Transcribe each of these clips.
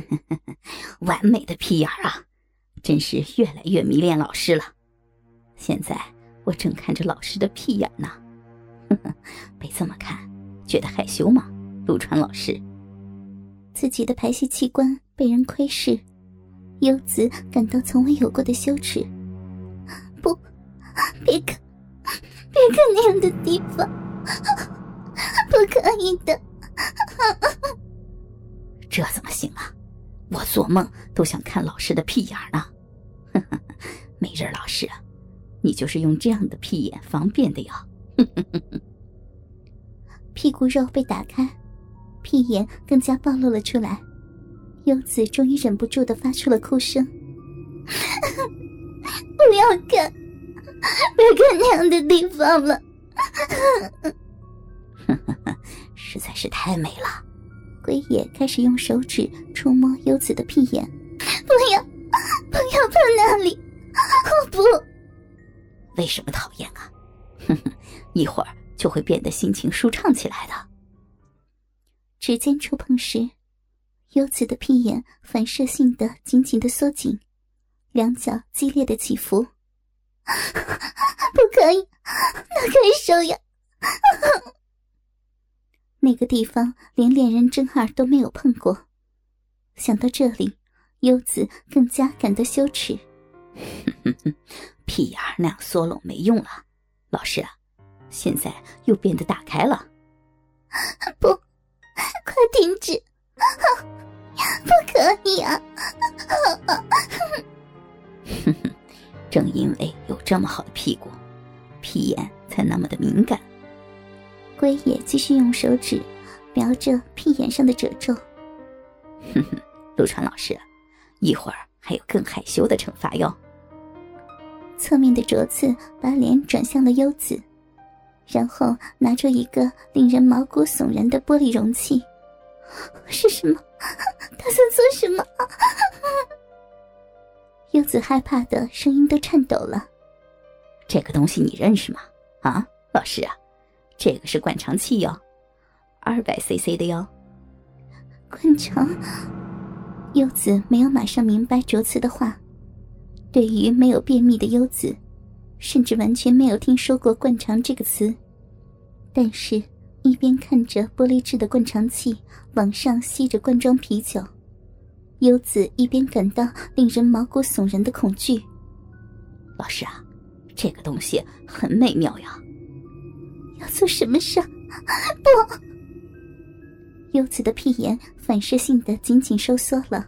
完美的屁眼啊，真是越来越迷恋老师了。现在我正看着老师的屁眼呢，被这么看，觉得害羞吗？陆川老师，自己的排泄器官被人窥视，优子感到从未有过的羞耻。不，别看，别看那样的地方，不可以的。这怎么行啊！我做梦都想看老师的屁眼呢。美人老师，你就是用这样的屁眼方便的呀。屁股肉被打开，屁眼更加暴露了出来。优子终于忍不住的发出了哭声：“ 不要看，不要看那样的地方了。”实在是太美了。龟也开始用手指触摸优子的屁眼，不要，不要碰那里！我不。为什么讨厌啊？哼哼，一会儿就会变得心情舒畅起来的。指尖触碰时，优子的屁眼反射性的紧紧的缩紧，两脚激烈的起伏。不可以，哪可以手呀！那个地方连恋人真二都没有碰过，想到这里，优子更加感到羞耻。屁眼那样缩拢没用了，老师啊，现在又变得打开了。不，快停止！不可以啊！哼 哼正因为有这么好的屁股，屁眼才那么的敏感。龟也继续用手指描着屁眼上的褶皱。哼哼，陆川老师，一会儿还有更害羞的惩罚哟。侧面的卓次把脸转向了优子，然后拿出一个令人毛骨悚然的玻璃容器。是什么？他在做什么？优子害怕的声音都颤抖了。这个东西你认识吗？啊，老师啊。这个是灌肠器哟，二百 CC 的哟。灌肠，优子没有马上明白卓次的话。对于没有便秘的优子，甚至完全没有听说过灌肠这个词。但是，一边看着玻璃制的灌肠器往上吸着灌装啤酒，优子一边感到令人毛骨悚然的恐惧。老师啊，这个东西很美妙呀。要做什么事？不！优子的屁眼反射性的紧紧收缩了，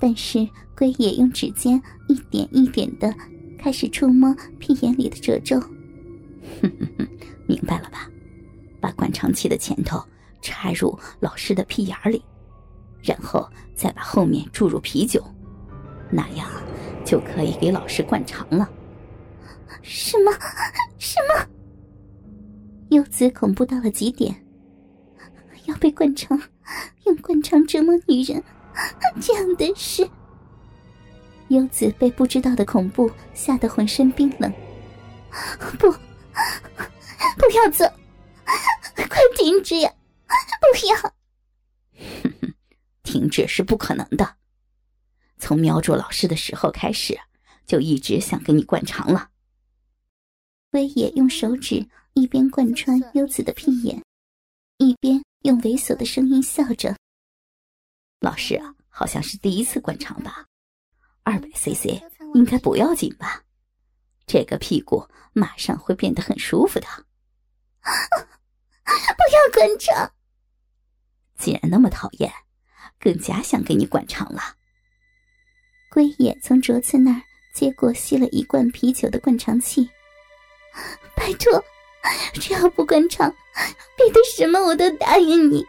但是龟野用指尖一点一点的开始触摸屁眼里的褶皱。哼哼哼，明白了吧？把灌肠器的前头插入老师的屁眼里，然后再把后面注入啤酒，那样就可以给老师灌肠了。什么？什么？优子恐怖到了极点，要被灌肠，用灌肠折磨女人，这样的事。优子被不知道的恐怖吓得浑身冰冷。不，不要走，快停止呀！不要！停止是不可能的。从瞄住老师的时候开始，就一直想给你灌肠了。威野用手指。一边贯穿优子的屁眼，一边用猥琐的声音笑着。老师啊，好像是第一次灌肠吧？二百 CC 应该不要紧吧？这个屁股马上会变得很舒服的。不要灌肠！既然那么讨厌，更加想给你灌肠了。龟野从卓次那儿接过吸了一罐啤酒的灌肠器，拜托。只要不灌肠，别的什么我都答应你。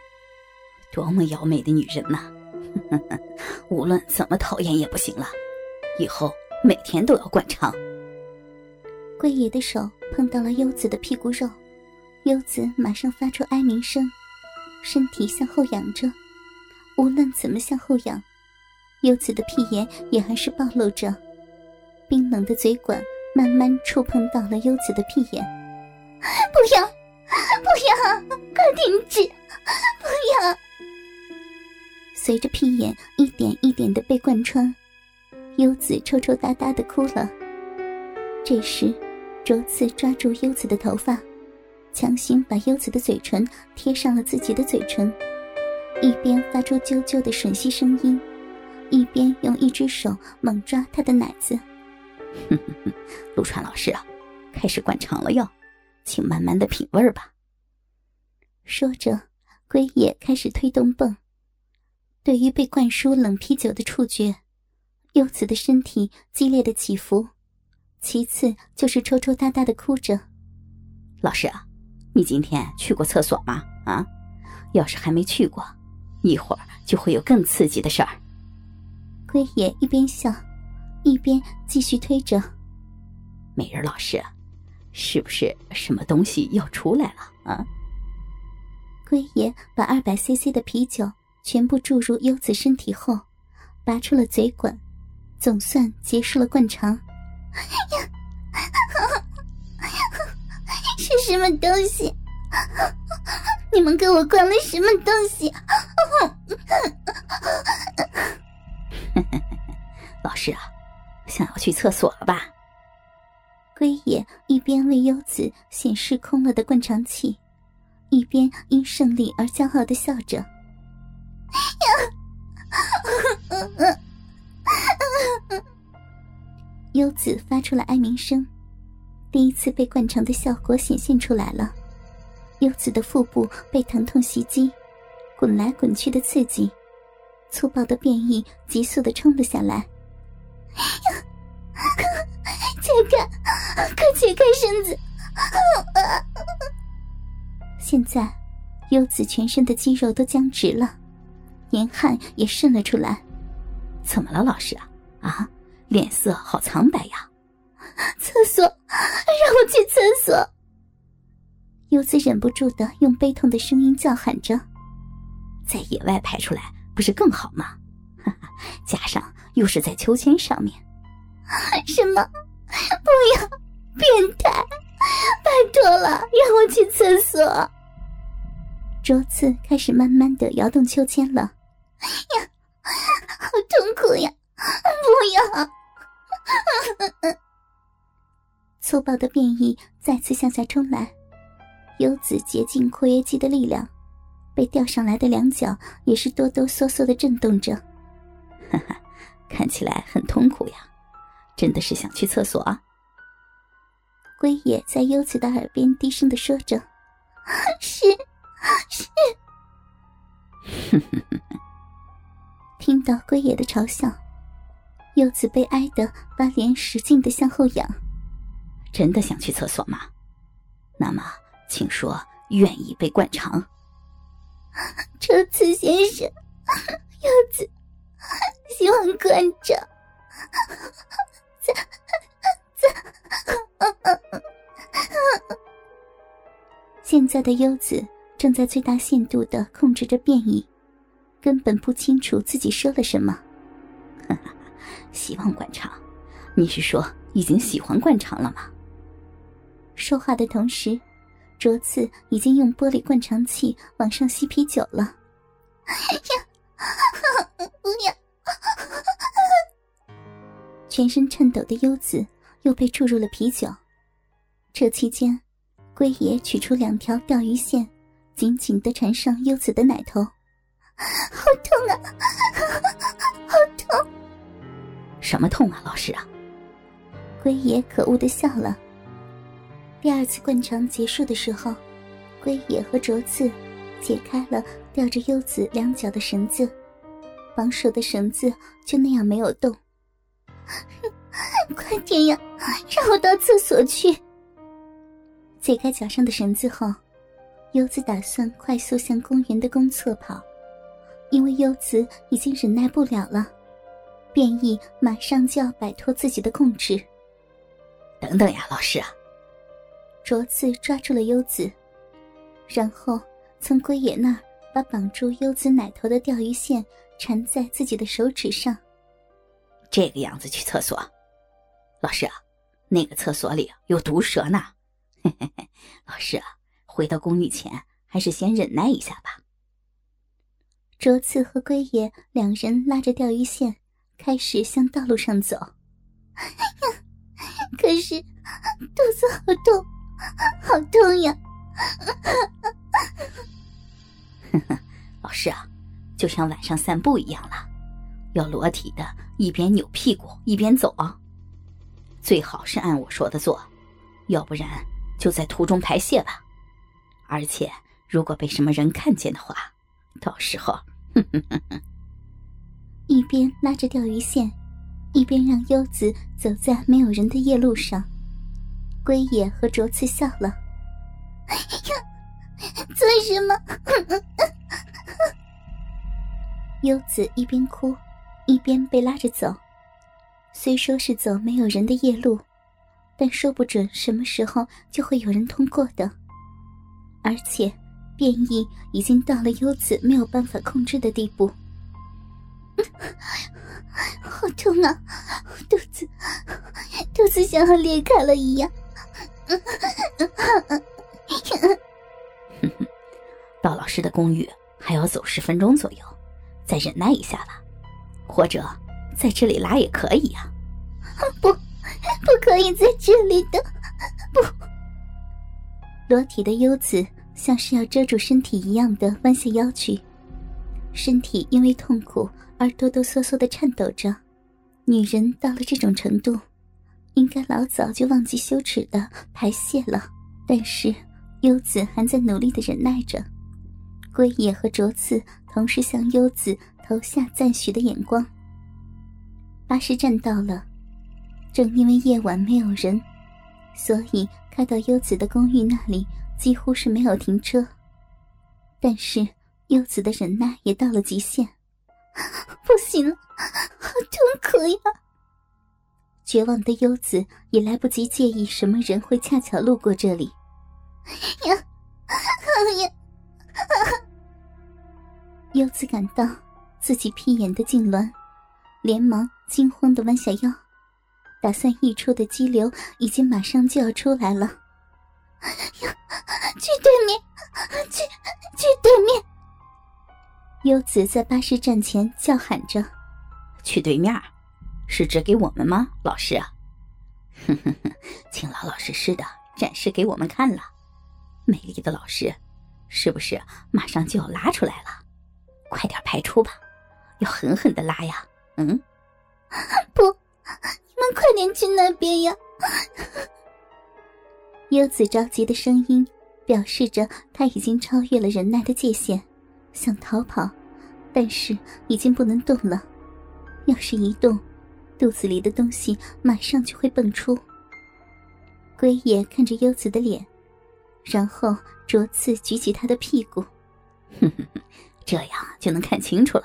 多么妖媚的女人呐！无论怎么讨厌也不行了，以后每天都要灌肠。桂野的手碰到了优子的屁股肉，优子马上发出哀鸣声，身体向后仰着。无论怎么向后仰，优子的屁眼也还是暴露着，冰冷的嘴管慢慢触碰到了优子的屁眼。不要，不要！快停止！不要！随着屁眼一点一点的被贯穿，优子抽抽搭搭的哭了。这时，卓次抓住优子的头发，强行把优子的嘴唇贴上了自己的嘴唇，一边发出啾啾的吮吸声音，一边用一只手猛抓她的奶子。陆川老师啊，开始灌肠了哟，请慢慢的品味吧。说着，龟野开始推动泵。对于被灌输冷啤酒的触觉，柚子的身体激烈的起伏。其次就是抽抽搭搭的哭着。老师啊，你今天去过厕所吗？啊，要是还没去过，一会儿就会有更刺激的事儿。龟野一边笑，一边继续推着。美人老师，是不是什么东西要出来了啊？龟爷把二百 CC 的啤酒全部注入优子身体后，拔出了嘴管，总算结束了灌肠。是什么东西？你们给我灌了什么东西？老师啊，想要去厕所了吧？龟野一边为优子显示空了的灌肠器。一边因胜利而骄傲的笑着，优子发出了哀鸣声，第一次被灌肠的效果显现出来了。优子的腹部被疼痛袭击，滚来滚去的刺激，粗暴的变异急速的冲了下来。解开，快解开身子！现在，优子全身的肌肉都僵直了，年汗也渗了出来。怎么了，老师啊？啊，脸色好苍白呀！厕所，让我去厕所！优子忍不住的用悲痛的声音叫喊着。在野外排出来不是更好吗？哈哈，加上又是在秋千上面。什么？不要！变态！拜托了，让我去厕所。桌子开始慢慢的摇动秋千了，呀，好痛苦呀！不要！粗暴的变异再次向下冲来，优子竭尽括约肌的力量，被吊上来的两脚也是哆哆嗦嗦的震动着。哈哈，看起来很痛苦呀，真的是想去厕所啊？龟野在优子的耳边低声的说着：“ 是。”是，听到龟野的嘲笑，柚子悲哀的把脸使劲的向后仰。真的想去厕所吗？那么，请说愿意被灌肠。周次先生，柚子希望灌肠。现在的优子。正在最大限度的控制着变异，根本不清楚自己说了什么。希望灌肠？你是说已经喜欢灌肠了吗？说话的同时，卓次已经用玻璃灌肠器往上吸啤酒了。呀，不要！全身颤抖的优子又被注入了啤酒。这期间，龟爷取出两条钓鱼线。紧紧的缠上优子的奶头，好痛啊！好痛！什么痛啊，老师啊？龟爷可恶的笑了。第二次灌肠结束的时候，龟爷和卓次解开了吊着优子两脚的绳子，绑手的绳子就那样没有动。快点呀，让我到厕所去！解开脚上的绳子后。优子打算快速向公园的公厕跑，因为优子已经忍耐不了了，变异马上就要摆脱自己的控制。等等呀，老师啊！卓次抓住了优子，然后从龟野那儿把绑住优子奶头的钓鱼线缠在自己的手指上。这个样子去厕所，老师啊，那个厕所里有毒蛇呢。嘿嘿嘿，老师啊。回到公寓前，还是先忍耐一下吧。卓次和龟爷两人拉着钓鱼线，开始向道路上走。可是肚子好痛，好痛呀！老师啊，就像晚上散步一样了，要裸体的，一边扭屁股一边走啊。最好是按我说的做，要不然就在途中排泄吧。而且如果被什么人看见的话，到时候，哼哼哼哼。一边拉着钓鱼线，一边让优子走在没有人的夜路上。龟野和卓次笑了。哎呀，做什么？优子一边哭，一边被拉着走。虽说是走没有人的夜路，但说不准什么时候就会有人通过的。而且，变异已经到了优子没有办法控制的地步。好痛啊！肚子，肚子像要裂开了一样。到老师的公寓还要走十分钟左右，再忍耐一下吧，或者在这里拉也可以呀。不，不可以在这里的，不。裸体的优子像是要遮住身体一样的弯下腰去，身体因为痛苦而哆哆嗦嗦的颤抖着。女人到了这种程度，应该老早就忘记羞耻的排泄了，但是优子还在努力的忍耐着。龟野和卓次同时向优子投下赞许的眼光。巴士站到了，正因为夜晚没有人，所以开到优子的公寓那里几乎是没有停车。但是优子的忍耐也到了极限，不行，好痛苦呀！绝望的优子也来不及介意什么人会恰巧路过这里。呀，呀！优子感到自己屁眼的痉挛，连忙惊慌的弯下腰，打算溢出的激流已经马上就要出来了。呀，去对面，去去对面！优子在巴士站前叫喊着：“去对面，是指给我们吗，老师？”哼哼哼，请老老实实的展示给我们看了，美丽的老师。是不是马上就要拉出来了？快点排出吧，要狠狠的拉呀！嗯，不，你们快点去那边呀！优子着急的声音表示着他已经超越了忍耐的界限，想逃跑，但是已经不能动了。要是一动，肚子里的东西马上就会蹦出。龟爷看着优子的脸。然后着次举起他的屁股，哼哼哼，这样就能看清楚了，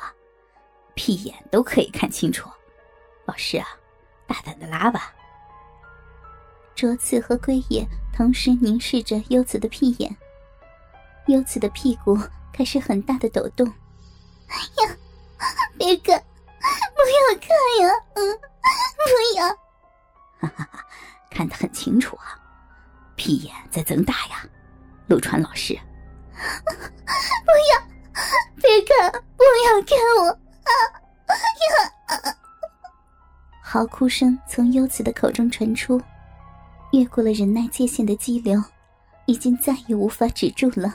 屁眼都可以看清楚。老师啊，大胆的拉吧。卓次和龟野同时凝视着优子的屁眼，优子的屁股开始很大的抖动。哎呀，别看，不要看呀，嗯，不要。哈哈哈，看得很清楚啊。屁眼在增大呀，陆川老师！不要，别看，不要看我！啊呀！嚎哭声从优子的口中传出，越过了忍耐界限的激流，已经再也无法止住了。